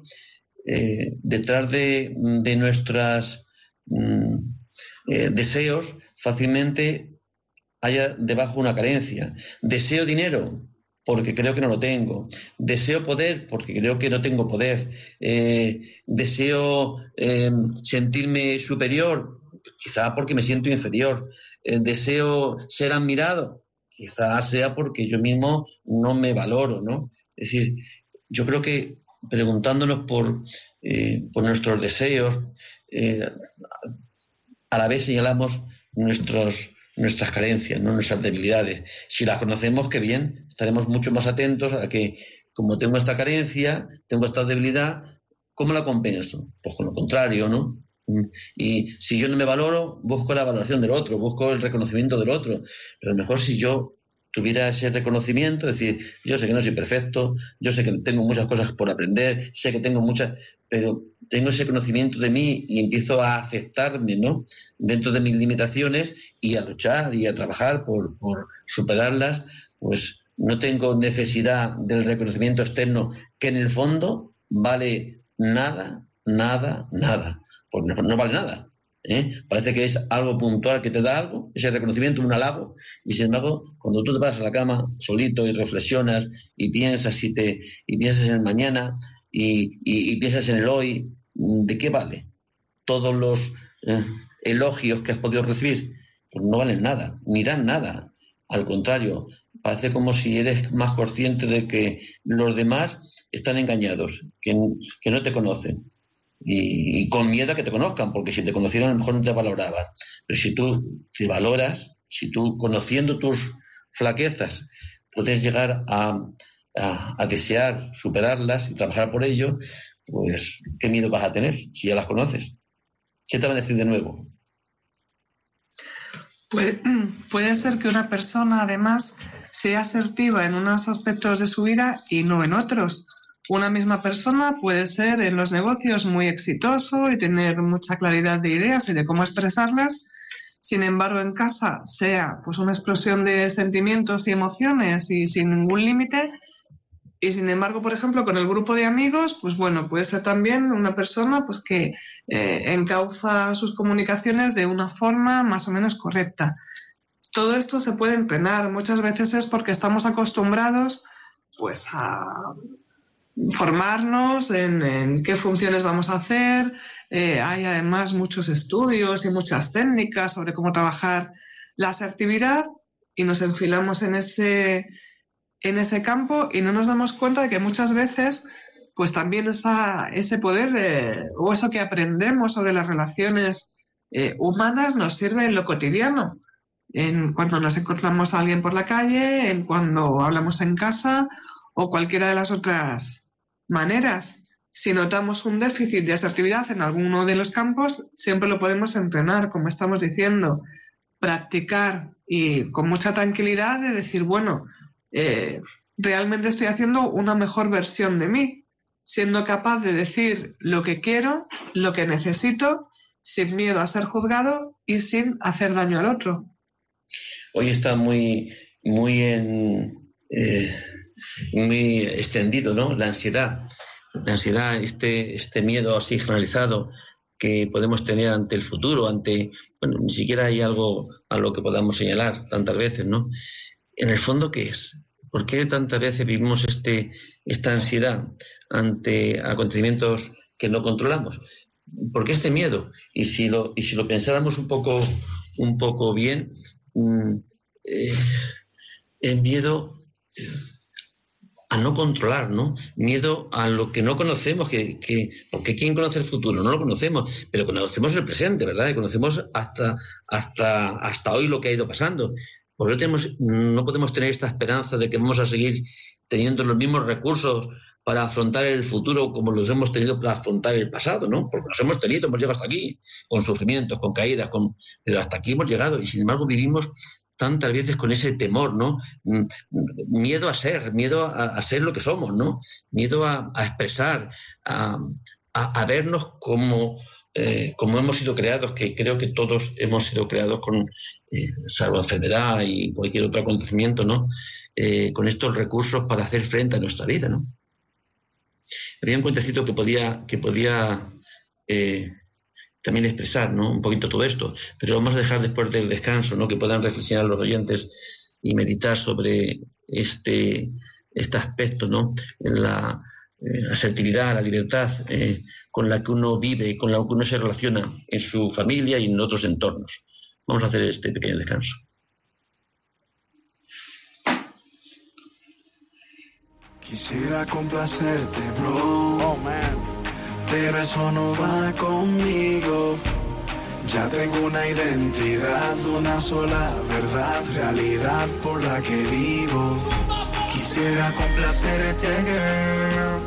eh, detrás de, de nuestros mm, eh, deseos, fácilmente haya debajo una carencia. Deseo dinero porque creo que no lo tengo. Deseo poder porque creo que no tengo poder. Eh, deseo em, sentirme superior, quizá porque me siento inferior. Deseo ser admirado, quizá sea porque yo mismo no me valoro, ¿no? Es decir, yo creo que preguntándonos por, eh, por nuestros deseos, a la vez señalamos nuestros nuestras carencias, no nuestras debilidades. Si las conocemos, qué bien, estaremos mucho más atentos a que, como tengo esta carencia, tengo esta debilidad, ¿cómo la compenso? Pues con lo contrario, ¿no? Y si yo no me valoro, busco la valoración del otro, busco el reconocimiento del otro. Pero mejor si yo tuviera ese reconocimiento, decir, yo sé que no soy perfecto, yo sé que tengo muchas cosas por aprender, sé que tengo muchas, pero tengo ese conocimiento de mí y empiezo a aceptarme, ¿no? Dentro de mis limitaciones y a luchar y a trabajar por, por superarlas, pues no tengo necesidad del reconocimiento externo que en el fondo vale nada, nada, nada. Pues no vale nada. ¿Eh? Parece que es algo puntual que te da algo, ese reconocimiento, un halago, y sin embargo, cuando tú te vas a la cama solito y reflexionas y piensas y, te, y piensas en el mañana y, piensas en el hoy, ¿de qué vale? Todos los eh, elogios que has podido recibir, pues no valen nada, ni dan nada. Al contrario, parece como si eres más consciente de que los demás están engañados, que, que no te conocen y, con miedo a que te conozcan, porque si te conocieran a lo mejor no te valoraban. Pero si tú te valoras, si tú conociendo tus flaquezas puedes llegar a, a, desear superarlas y trabajar por ello, pues qué miedo vas a tener si ya las conoces. ¿Qué te van a decir de nuevo? Puede, puede ser que una persona además sea asertiva en unos aspectos de su vida y no en otros una misma persona puede ser en los negocios muy exitoso y tener mucha claridad de ideas y de cómo expresarlas. Sin embargo, en casa sea pues una explosión de sentimientos y emociones y sin ningún límite. Y sin embargo, por ejemplo, con el grupo de amigos, pues bueno, puede ser también una persona pues que eh, encauza sus comunicaciones de una forma más o menos correcta. Todo esto se puede entrenar. Muchas veces es porque estamos acostumbrados pues a formarnos en, qué funciones vamos a hacer. Eh, hay además muchos estudios y muchas técnicas sobre cómo trabajar la asertividad y nos enfilamos en ese, en ese campo y no nos damos cuenta de que muchas veces pues también esa, ese poder eh, o eso que aprendemos sobre las relaciones eh, humanas nos sirve en lo cotidiano. En cuando nos encontramos a alguien por la calle, en cuando hablamos en casa o cualquiera de las otras maneras. Si notamos un déficit de asertividad en alguno de los campos, siempre lo podemos entrenar, como estamos diciendo, practicar y con mucha tranquilidad de decir, bueno, eh, realmente estoy haciendo una mejor versión de mí, siendo capaz de decir lo que quiero, lo que necesito, sin miedo a ser juzgado y sin hacer daño al otro. hoy está muy, muy, en, eh, muy extendido, ¿no? La ansiedad, la ansiedad, este, este miedo así generalizado que podemos tener ante el futuro, ante, bueno, ni siquiera hay algo a lo que podamos señalar tantas veces, ¿no? En el fondo, ¿qué es? ¿Por qué tantas veces vivimos este, esta ansiedad ante acontecimientos que no controlamos? ¿Por qué este miedo? Y si lo, y si lo pensáramos un poco, un poco bien, mm, eh, el miedo a no controlar, ¿no? Miedo a lo que no conocemos, que, que, porque ¿quién conoce el futuro? No lo conocemos, pero conocemos el presente, ¿verdad? Y conocemos hasta, hasta, hasta hoy lo que ha ido pasando. Por eso tenemos, no podemos tener esta esperanza de que vamos a seguir teniendo los mismos recursos para afrontar el futuro como los hemos tenido para afrontar el pasado, ¿no? Porque los hemos tenido, hemos llegado hasta aquí, con sufrimientos, con caídas, con... pero hasta aquí hemos llegado y sin embargo vivimos tantas veces con ese temor, ¿no? Mm, miedo a ser, miedo a, ser lo que somos, ¿no? Miedo a, expresar, a, vernos como, eh, como hemos sido creados, que creo que todos hemos sido creados con, eh, salvo enfermedad y cualquier otro acontecimiento, ¿no? Eh, con estos recursos para hacer frente a nuestra vida, ¿no? Había un cuentecito que podía, que podía también expresar ¿no? un poquito todo esto, pero vamos a dejar después del descanso, ¿no? que puedan reflexionar los oyentes y meditar sobre este, este aspecto, ¿no? la eh, asertividad, la libertad eh, con la que uno vive con la que uno se relaciona en su familia y en otros entornos. Vamos a hacer este pequeño descanso. Quisiera complacerte, bro. Oh, man pero eso no va conmigo. Ya tengo una identidad, una sola verdad, realidad por la que vivo. Quisiera complacerte, girl,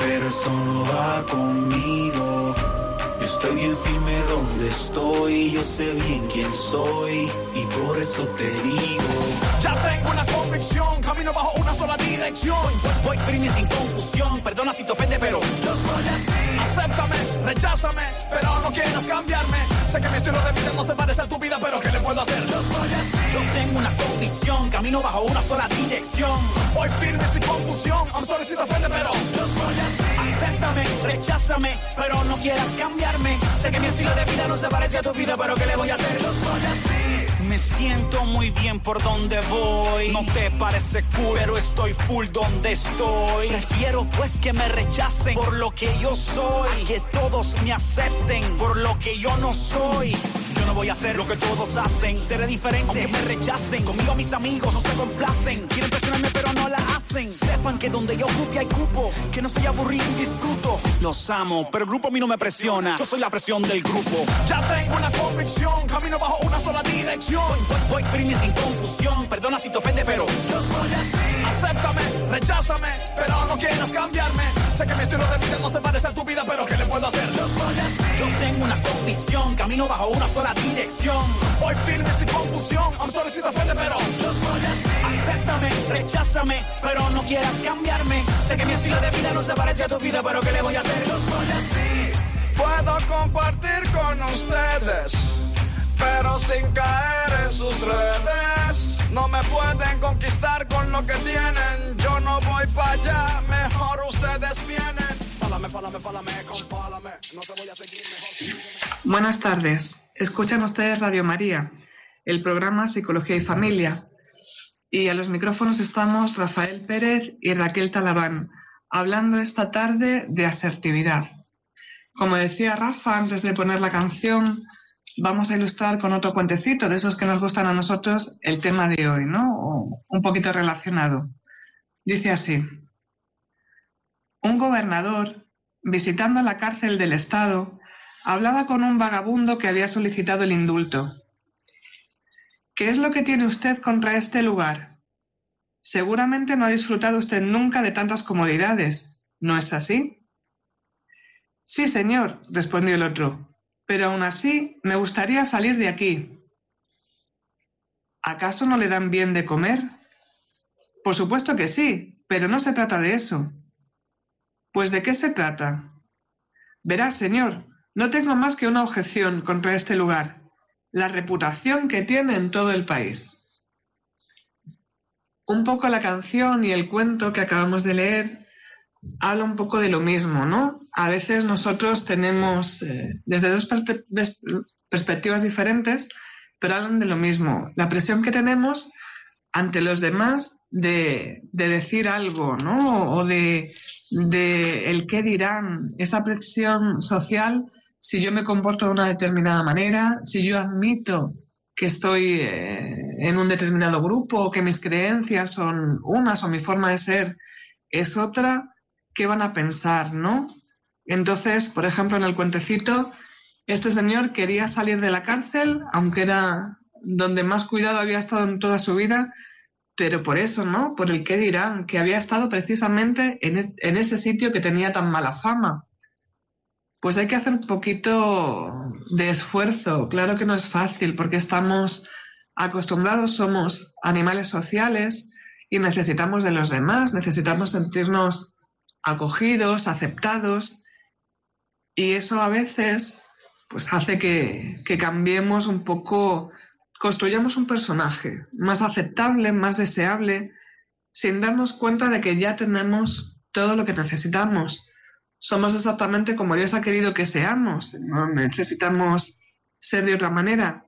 pero eso no va conmigo. Estoy bien firme donde estoy, yo sé bien quién soy y por eso te digo. Ya tengo una convicción, camino bajo una sola dirección. Voy firme sin confusión, perdona si te ofende, pero yo soy así. Acéptame, recházame, pero no quieras cambiarme. Sé que mi estilo de vida no se parece a tu vida, pero ¿qué le puedo hacer? Yo soy así. Yo tengo una convicción, camino bajo una sola dirección. Voy firme sin confusión, I'm sorry si te ofende, pero yo soy así. Acéptame, recházame, pero no quieras cambiarme. Sé que mi estilo de vida no se parece a tu vida, pero ¿qué le voy a hacer? Yo soy así. Me siento muy bien por donde voy. No te parece cool, pero estoy full donde estoy. Prefiero pues que me rechacen por lo que yo soy. que todos me acepten por lo que yo no soy. No voy a hacer lo que todos hacen. Seré diferente, aunque me rechacen. Conmigo mis amigos no se complacen. Quieren presionarme, pero no la hacen. Sepan que donde yo ocupe hay cupo. Que no soy aburrido y disfruto. Los amo, pero el grupo a mí no me presiona. Yo soy la presión del grupo. Ya tengo una convicción. Camino bajo una sola dirección. Voy firme sin confusión. Perdona si te ofende, pero yo soy así. Acéptame, recházame, pero no quieras cambiarme. Sé que mi estilo de vida no se parece a tu vida, pero ¿qué le puedo hacer? Yo soy así. Yo tengo una convicción. Camino bajo una sola dirección. Voy firme sin confusión. I'm sorry si te ofende, pero yo soy así. Acéptame, recházame, pero no quieras cambiarme. Sé que mi estilo de vida no se parece a tu vida, pero ¿qué le voy a hacer? Yo soy así. Puedo compartir con ustedes, pero sin caer en sus redes. No me pueden conquistar con lo que tienen. Yo no voy para allá, mejor ustedes vienen. Fálame, fálame, fálame, confálame. No te voy a seguir mejor. Buenas tardes. Escuchan ustedes Radio María, el programa Psicología y Familia. Y a los micrófonos estamos Rafael Pérez y Raquel Talabán, hablando esta tarde de asertividad. Como decía Rafa antes de poner la canción, vamos a ilustrar con otro cuentecito de esos que nos gustan a nosotros el tema de hoy, ¿no? un poquito relacionado. Dice así, un gobernador, visitando la cárcel del Estado, hablaba con un vagabundo que había solicitado el indulto. ¿Qué es lo que tiene usted contra este lugar? Seguramente no ha disfrutado usted nunca de tantas comodidades, ¿no es así? Sí, señor, respondió el otro, pero aún así me gustaría salir de aquí. ¿Acaso no le dan bien de comer? Por supuesto que sí, pero no se trata de eso. Pues ¿de qué se trata? Verá, señor, no tengo más que una objeción contra este lugar. la reputación que tiene en todo el país. Un poco la canción y el cuento que acabamos de leer habla un poco de lo mismo, ¿no? A veces nosotros tenemos, eh, desde dos perspectivas diferentes, pero hablan de lo mismo. La presión que tenemos ante los demás de, decir algo, ¿no? O de, el qué dirán, esa presión social, si yo me comporto de una determinada manera, si yo admito que estoy eh, en un determinado grupo, o que mis creencias son unas o mi forma de ser es otra, ¿qué van a pensar, no? Entonces, por ejemplo, en el cuentecito, este señor quería salir de la cárcel, aunque era donde más cuidado había estado en toda su vida, pero por eso, ¿no? Por el qué dirán, que había estado precisamente en, e, en ese sitio que tenía tan mala fama. Pues hay que hacer un poquito de esfuerzo. Claro que no es fácil porque estamos acostumbrados, somos animales sociales y necesitamos de los demás, necesitamos sentirnos acogidos, aceptados. Y eso a veces pues hace que, que cambiemos un poco construyamos un personaje más aceptable, más deseable, sin darnos cuenta de que ya tenemos todo lo que necesitamos. Somos exactamente como Dios ha querido que seamos, no necesitamos ser de otra manera.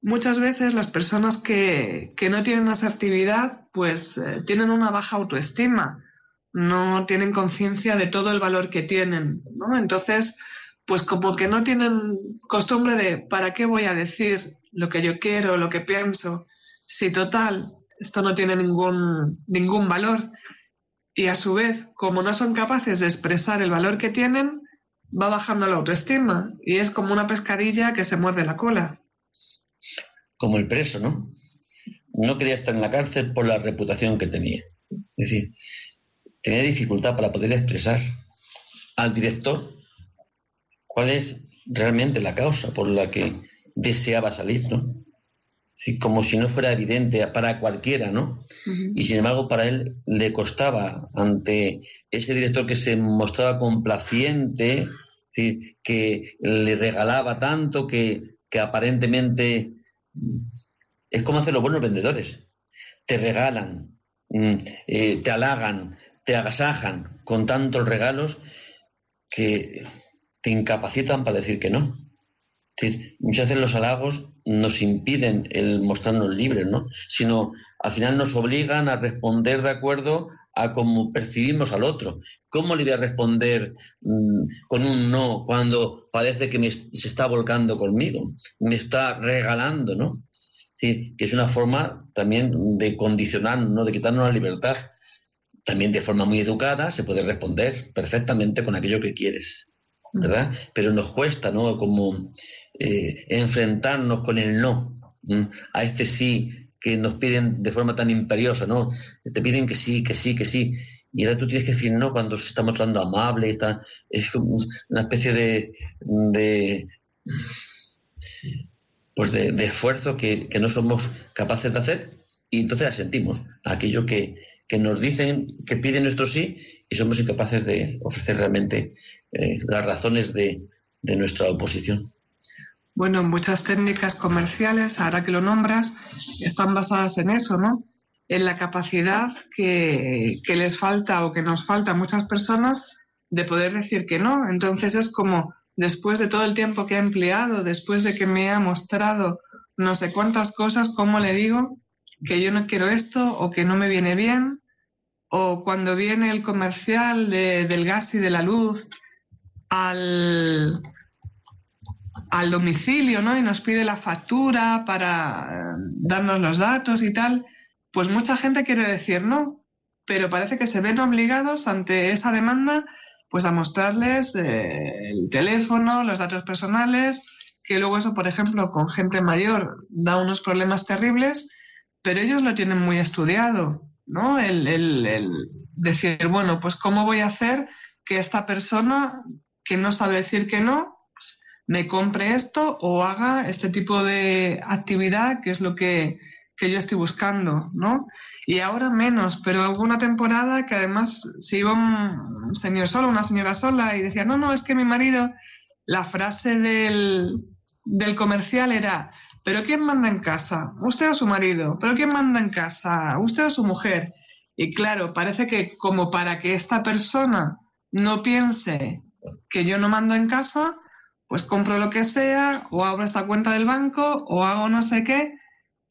Muchas veces las personas que, no tienen asertividad pues eh, tienen una baja autoestima, no tienen conciencia de todo el valor que tienen, ¿no? Entonces, pues como que no tienen costumbre de ¿para qué voy a decir lo que yo quiero, lo que pienso, si total, esto no tiene ningún, ningún valor. Y a su vez, como no son capaces de expresar el valor que tienen, va bajando la autoestima y es como una pescadilla que se muerde la cola. Como el preso, ¿no? No quería estar en la cárcel por la reputación que tenía. Es decir, tenía dificultad para poder expresar al director cuál es realmente la causa por la que deseaba salir, ¿no? como si no fuera evidente para cualquiera, ¿no? Y sin embargo, para él le costaba ante ese director que se mostraba complaciente, que le regalaba tanto, que, aparentemente mm, es como hacen los buenos vendedores. Te regalan, mm, eh, te halagan, te agasajan con tantos regalos que te incapacitan para decir que no muchas veces los halagos nos impiden el mostrarnos libres, ¿no? Sino al final nos obligan a responder de acuerdo a cómo percibimos al otro. ¿Cómo le voy a responder mm, con un no cuando parece que se está volcando conmigo? Me está regalando, ¿no? que es una forma también de condicionar, ¿no? De quitarnos la libertad. También de forma muy educada se puede responder perfectamente con aquello que quieres. ¿verdad? Pero nos cuesta, ¿no? Como eh, enfrentarnos con el no, a este sí que nos piden de forma tan imperiosa, ¿no? Te piden que sí, que sí, que sí. Y ahora tú tienes que decir no cuando se está mostrando amable, está, es como una especie de, de pues de, esfuerzo que, no somos capaces de hacer y entonces asentimos aquello que, que nos dicen, que piden nuestro sí y somos incapaces de ofrecer realmente eh, las razones de, nuestra oposición. Bueno, muchas técnicas comerciales, ahora que lo nombras, están basadas en eso, ¿no? En la capacidad que, que, les falta o que nos falta a muchas personas de poder decir que no. Entonces es como, después de todo el tiempo que ha empleado, después de que me ha mostrado no sé cuántas cosas, ¿cómo le digo que yo no quiero esto o que no me viene bien? O cuando viene el comercial del gas y de la luz al, al domicilio, ¿no? Y nos pide la factura para eh, darnos los datos y tal, pues mucha gente quiere decir no, pero parece que se ven obligados ante esa demanda, pues a mostrarles eh, el teléfono, los datos personales, que luego eso, por ejemplo, con gente mayor da unos problemas terribles, pero ellos lo tienen muy estudiado, ¿no? El, el, el decir, bueno, pues ¿cómo voy a hacer que esta persona que no sabe decir que no, pues, me compre esto o haga este tipo de actividad que es lo que, yo estoy buscando, ¿no? Y ahora menos, pero hubo una temporada que además se iba un señor solo, una señora sola y decía, no, no, es que mi marido, la frase del, del comercial era, ¿pero quién manda en casa? ¿Usted o su marido? ¿Pero quién manda en casa? ¿Usted o su mujer? Y claro, parece que como para que esta persona no piense que yo no mando en casa, pues compro lo que sea, o abro esta cuenta del banco, o hago no sé qué.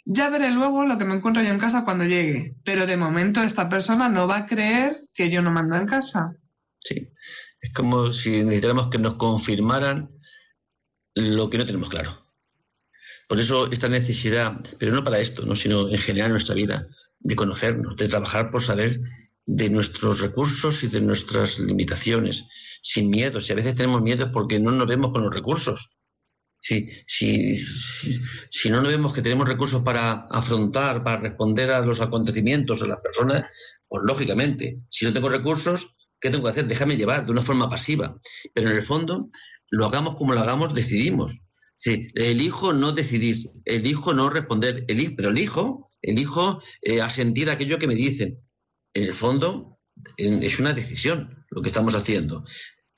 Ya veré luego lo que me encuentro yo en casa cuando llegue. Pero de momento esta persona no va a creer que yo no mando en casa. Sí. Es como si necesitáramos que nos confirmaran lo que no tenemos claro. Por eso esta necesidad, pero no para esto, ¿no? sino en general en nuestra vida, de conocernos, de trabajar por saber de nuestros recursos y de nuestras limitaciones, sin miedo. Si a veces tenemos miedo porque no nos vemos con los recursos. Si, si, si, no nos vemos que tenemos recursos para afrontar, para responder a los acontecimientos, a las personas, pues lógicamente, si no tengo recursos, ¿qué tengo que hacer? Déjame llevar de una forma pasiva. Pero en el fondo, lo hagamos como lo hagamos, decidimos. Sí, elijo no decidir, elijo no responder, elijo, pero elijo, elijo eh, asentir aquello que me dicen. En el fondo, es una decisión lo que estamos haciendo.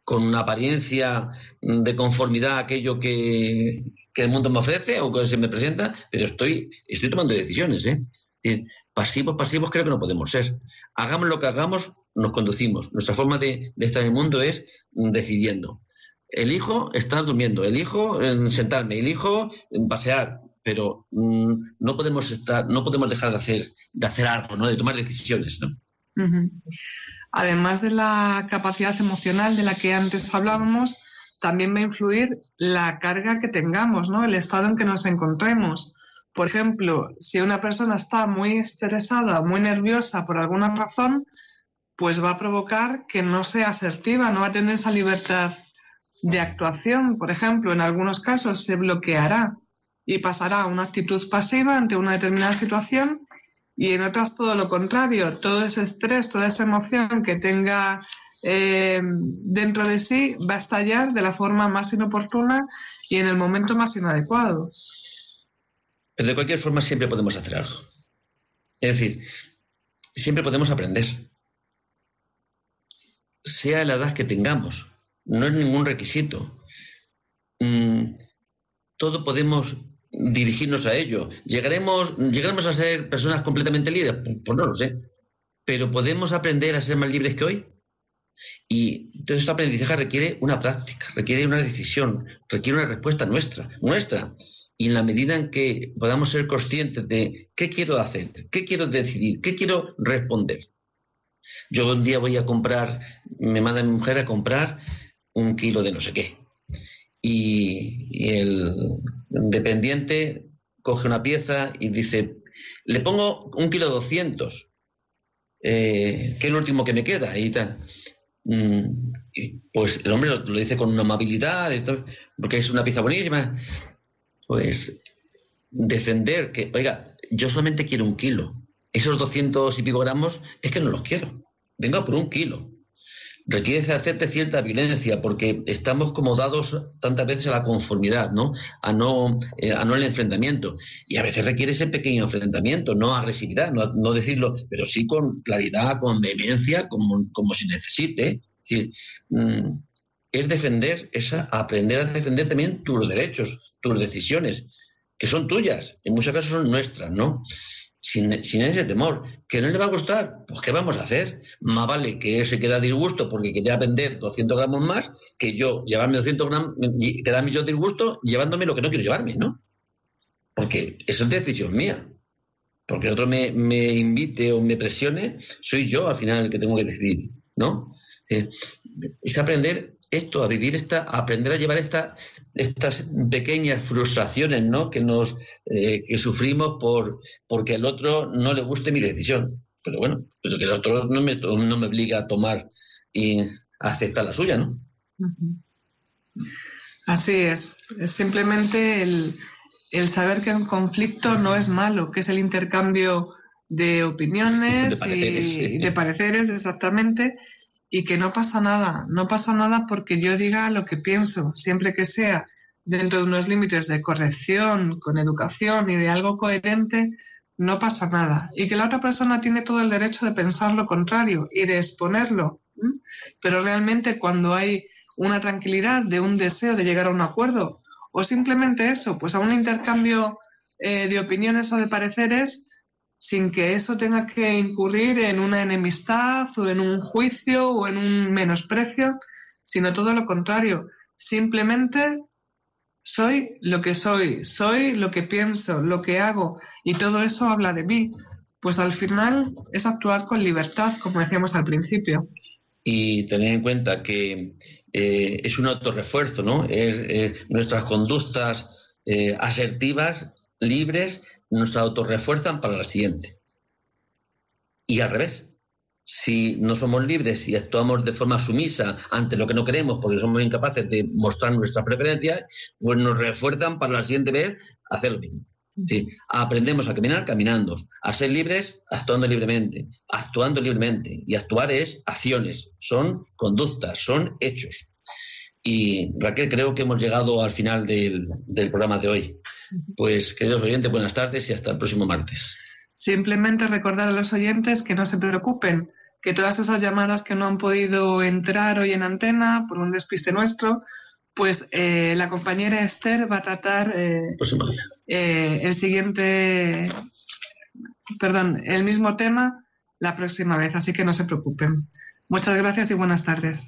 Con una apariencia de conformidad a aquello que, el mundo me ofrece o que se me presenta, pero estoy, estoy tomando decisiones. ¿eh? pasivos, pasivos creo que no podemos ser. Hagamos lo que hagamos, nos conducimos. Nuestra forma de, de estar en el mundo es decidiendo elijo estar durmiendo, elijo en sentarme, elijo pasear, pero mm, no podemos estar, no podemos dejar de hacer, de hacer algo, ¿no? de tomar decisiones. ¿no? Además de la capacidad emocional de la que antes hablábamos, también va a influir la carga que tengamos, ¿no? el estado en que nos encontremos. Por ejemplo, si una persona está muy estresada, muy nerviosa por alguna razón, pues va a provocar que no sea asertiva, no va a tener esa libertad de actuación, por ejemplo, en algunos casos se bloqueará y pasará a una actitud pasiva ante una determinada situación y en otras todo lo contrario, todo ese estrés, toda esa emoción que tenga eh, dentro de sí va a estallar de la forma más inoportuna y en el momento más inadecuado. Pero de cualquier forma siempre podemos hacer algo. Es decir, siempre podemos aprender. Sea la edad que tengamos, no es ningún requisito. Mm, todo podemos dirigirnos a ello. ¿Llegaremos, ¿Llegaremos a ser personas completamente libres? Pues, pues no lo sé. Pero podemos aprender a ser más libres que hoy. Y todo este aprendizaje requiere una práctica, requiere una decisión, requiere una respuesta nuestra, nuestra. Y en la medida en que podamos ser conscientes de qué quiero hacer, qué quiero decidir, qué quiero responder. Yo un día voy a comprar, me manda mi mujer a comprar un kilo de no sé qué. Y, el dependiente coge una pieza y dice, le pongo un kilo doscientos, eh, que es lo último que me queda y tal. Mm, pues el hombre lo, dice con una amabilidad, porque es una pieza buenísima. Pues defender que, oiga, yo solamente quiero un kilo. Esos doscientos y pico gramos es que no los quiero. Venga por un kilo requiere hacerte cierta violencia porque estamos como dados tantas veces a la conformidad, ¿no? A no, eh, a no el enfrentamiento. Y a veces requiere ese pequeño enfrentamiento, no agresividad, no, decirlo, pero sí con claridad, con vehemencia, como, como se necesite. Es decir, mm, es defender esa, aprender a defender también tus derechos, tus decisiones, que son tuyas, en muchos casos son nuestras, ¿no? Sin, ese temor. ¿Que no le va a gustar? Pues ¿qué vamos a hacer? Más vale que se quede a disgusto porque quería vender 200 gramos más que yo llevarme 200 gramos, quedarme yo disgusto llevándome lo que no quiero llevarme, ¿no? Porque eso es decisión mía. Porque otro me, me invite o me presione, soy yo al final el que tengo que decidir, ¿no? Eh, es aprender esto, a vivir esta, a aprender a llevar esta, estas pequeñas frustraciones ¿no? que, nos, eh, que sufrimos por, porque al otro no le guste mi decisión. Pero bueno, pero que el otro no me, no me obliga a tomar y aceptar la suya, ¿no? Así es. Es simplemente el, el saber que un conflicto no es malo, que es el intercambio de opiniones y de pareceres, exactamente, y que no pasa nada, no pasa nada porque yo diga lo que pienso, siempre que sea dentro de unos límites de corrección, con educación y de algo coherente, no pasa nada. Y que la otra persona tiene todo el derecho de pensar lo contrario y de exponerlo. Pero realmente cuando hay una tranquilidad de un deseo de llegar a un acuerdo o simplemente eso, pues a un intercambio eh, de opiniones o de pareceres sin que eso tenga que incurrir en una enemistad o en un juicio o en un menosprecio, sino todo lo contrario. Simplemente soy lo que soy, soy lo que pienso, lo que hago, y todo eso habla de mí. Pues al final es actuar con libertad, como decíamos al principio. Y tener en cuenta que eh, es un autorrefuerzo, ¿no? nuestras conductas eh, asertivas, libres, nos autorrefuerzan para la siguiente. Y al revés, si no somos libres y actuamos de forma sumisa ante lo que no queremos porque somos incapaces de mostrar nuestras preferencias, pues nos refuerzan para la siguiente vez hacer lo mismo. Aprendemos a caminar caminando, a ser libres actuando libremente, actuando libremente. Y actuar es acciones, son conductas, son hechos. Y Raquel, creo que hemos llegado al final del, del programa de hoy. Pues, queridos oyentes, buenas tardes y hasta el próximo martes. Simplemente recordar a los oyentes que no se preocupen, que todas esas llamadas que no han podido entrar hoy en antena por un despiste nuestro, pues eh, la compañera Esther va a tratar eh, eh, el siguiente, perdón, el mismo tema la próxima vez, así que no se preocupen. Muchas gracias y buenas tardes.